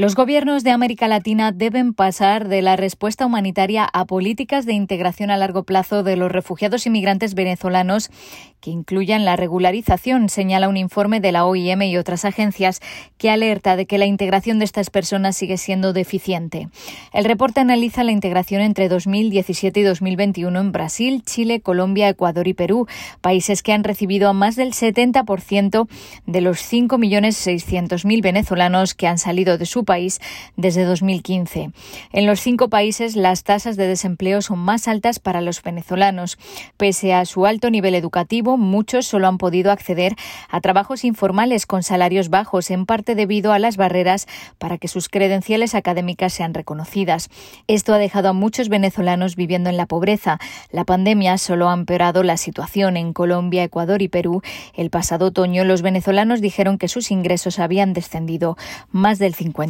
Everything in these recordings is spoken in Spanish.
Los gobiernos de América Latina deben pasar de la respuesta humanitaria a políticas de integración a largo plazo de los refugiados inmigrantes venezolanos que incluyan la regularización, señala un informe de la OIM y otras agencias que alerta de que la integración de estas personas sigue siendo deficiente. El reporte analiza la integración entre 2017 y 2021 en Brasil, Chile, Colombia, Ecuador y Perú, países que han recibido a más del 70% de los 5.600.000 venezolanos que han salido de su país desde 2015. En los cinco países las tasas de desempleo son más altas para los venezolanos. Pese a su alto nivel educativo, muchos solo han podido acceder a trabajos informales con salarios bajos, en parte debido a las barreras para que sus credenciales académicas sean reconocidas. Esto ha dejado a muchos venezolanos viviendo en la pobreza. La pandemia solo ha empeorado la situación en Colombia, Ecuador y Perú. El pasado otoño los venezolanos dijeron que sus ingresos habían descendido más del 50%.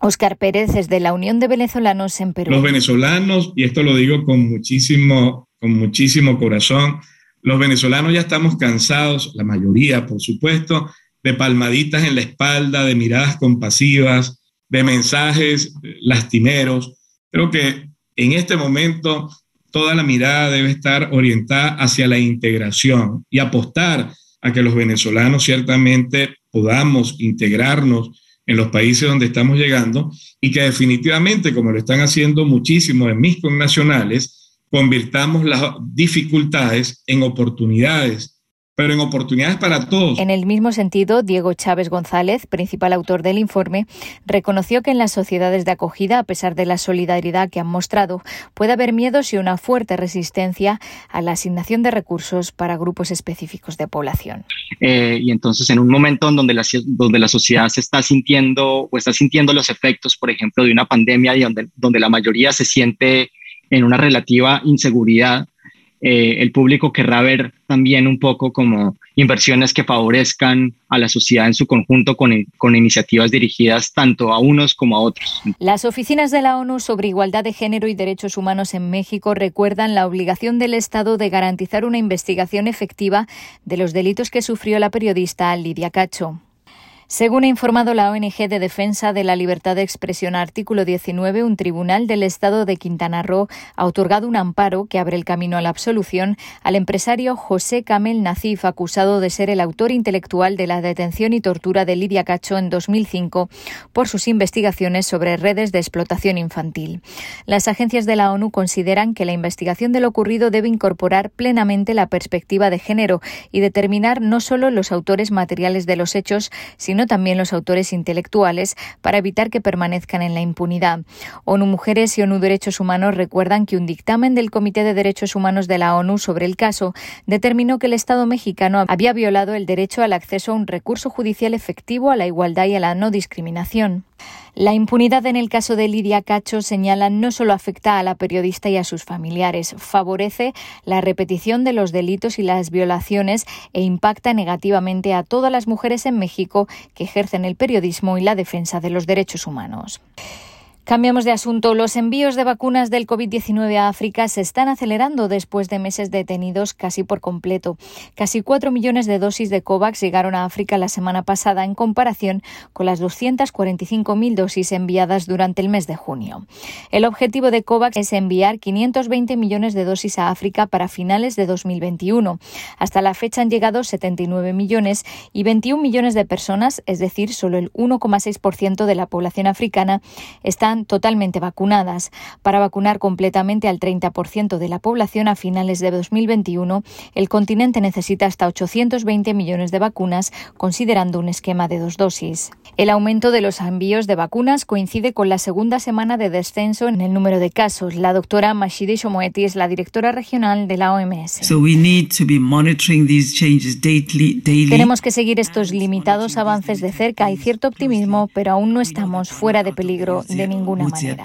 Oscar Pérez es de la Unión de Venezolanos en Perú. Los venezolanos, y esto lo digo con muchísimo, con muchísimo corazón, los venezolanos ya estamos cansados, la mayoría, por supuesto, de palmaditas en la espalda, de miradas compasivas, de mensajes lastimeros. Creo que en este momento toda la mirada debe estar orientada hacia la integración y apostar a que los venezolanos ciertamente podamos integrarnos en los países donde estamos llegando y que definitivamente, como lo están haciendo muchísimos de mis connacionales, convirtamos las dificultades en oportunidades pero en oportunidades para todos. En el mismo sentido, Diego Chávez González, principal autor del informe, reconoció que en las sociedades de acogida, a pesar de la solidaridad que han mostrado, puede haber miedos y una fuerte resistencia a la asignación de recursos para grupos específicos de población. Eh, y entonces, en un momento en donde la, donde la sociedad se está sintiendo o está sintiendo los efectos, por ejemplo, de una pandemia y donde, donde la mayoría se siente en una relativa inseguridad, eh, el público querrá ver también un poco como inversiones que favorezcan a la sociedad en su conjunto con, con, iniciativas dirigidas tanto a unos como a otros. Las oficinas de la ONU sobre igualdad de género y derechos humanos en México recuerdan la obligación del Estado de garantizar una investigación efectiva de los delitos que sufrió la periodista Lidia Cacho. Según ha informado la ONG de Defensa de la Libertad de Expresión artículo 19, un tribunal del Estado de Quintana Roo ha otorgado un amparo que abre el camino a la absolución al empresario José Camel Nacif, acusado de ser el autor intelectual de la detención y tortura de Lidia Cacho en 2005 por sus investigaciones sobre redes de explotación infantil. Las agencias de la ONU consideran que la investigación de lo ocurrido debe incorporar plenamente la perspectiva de género y determinar no solo los autores materiales de los hechos, sino sino también los autores intelectuales para evitar que permanezcan en la impunidad. ONU Mujeres y ONU Derechos Humanos recuerdan que un dictamen del Comité de Derechos Humanos de la ONU sobre el caso determinó que el Estado mexicano había violado el derecho al acceso a un recurso judicial efectivo, a la igualdad y a la no discriminación. La impunidad en el caso de Lidia Cacho señala no solo afecta a la periodista y a sus familiares, favorece la repetición de los delitos y las violaciones e impacta negativamente a todas las mujeres en México que ejercen el periodismo y la defensa de los derechos humanos. Cambiamos de asunto. Los envíos de vacunas del COVID-19 a África se están acelerando después de meses detenidos casi por completo. Casi cuatro millones de dosis de COVAX llegaron a África la semana pasada en comparación con las 245.000 dosis enviadas durante el mes de junio. El objetivo de COVAX es enviar 520 millones de dosis a África para finales de 2021. Hasta la fecha han llegado 79 millones y 21 millones de personas, es decir, solo el 1,6% de la población africana, están totalmente vacunadas. Para vacunar completamente al 30% de la población a finales de 2021, el continente necesita hasta 820 millones de vacunas, considerando un esquema de dos dosis. El aumento de los envíos de vacunas coincide con la segunda semana de descenso en el número de casos. La doctora Mashidi Shomoeti es la directora regional de la OMS. Tenemos que seguir estos limitados avances de cerca. Hay cierto optimismo, pero aún no estamos fuera de peligro de ninguna manera.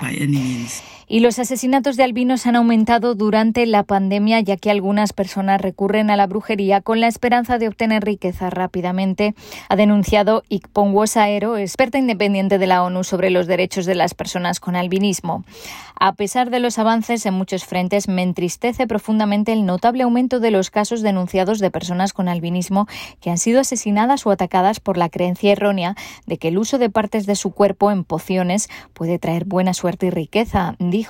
Y los asesinatos de albinos han aumentado durante la pandemia, ya que algunas personas recurren a la brujería con la esperanza de obtener riqueza rápidamente, ha denunciado Ikpon Wosaero, experta independiente de la ONU sobre los derechos de las personas con albinismo. A pesar de los avances en muchos frentes, me entristece profundamente el notable aumento de los casos denunciados de personas con albinismo que han sido asesinadas o atacadas por la creencia errónea de que el uso de partes de su cuerpo en pociones puede traer buena suerte y riqueza, dijo,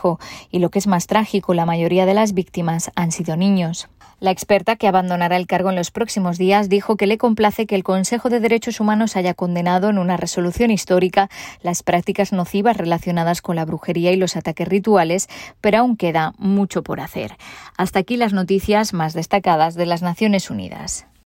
y lo que es más trágico, la mayoría de las víctimas han sido niños. La experta, que abandonará el cargo en los próximos días, dijo que le complace que el Consejo de Derechos Humanos haya condenado en una resolución histórica las prácticas nocivas relacionadas con la brujería y los ataques rituales, pero aún queda mucho por hacer. Hasta aquí las noticias más destacadas de las Naciones Unidas.